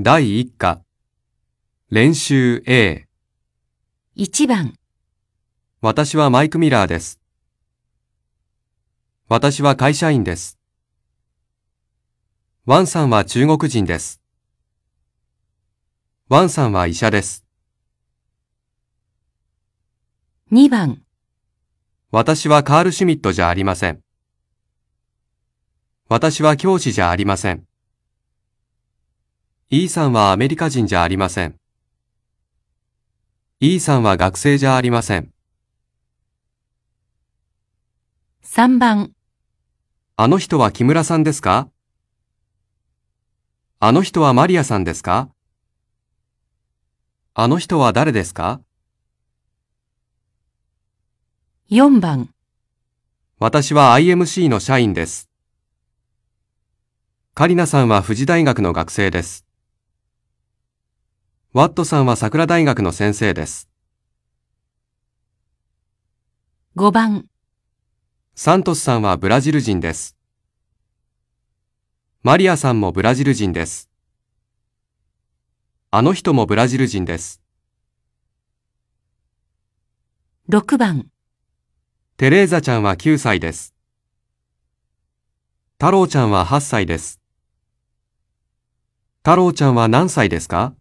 第1課練習 A 1番、私はマイク・ミラーです。私は会社員です。ワンさんは中国人です。ワンさんは医者です。2番、私はカール・シュミットじゃありません。私は教師じゃありません。イーさんはアメリカ人じゃありません。イーさんは学生じゃありません。3番、あの人は木村さんですか？あの人はマリアさんですか？あの人は誰ですか？4番、私は IMC の社員です。カリナさんは富士大学の学生です。ワットさんは桜大学の先生です。5番、サントスさんはブラジル人です。マリアさんもブラジル人です。あの人もブラジル人です。6番、テレーザちゃんは9歳です。太郎ちゃんは8歳です。太郎ちゃんは何歳ですか？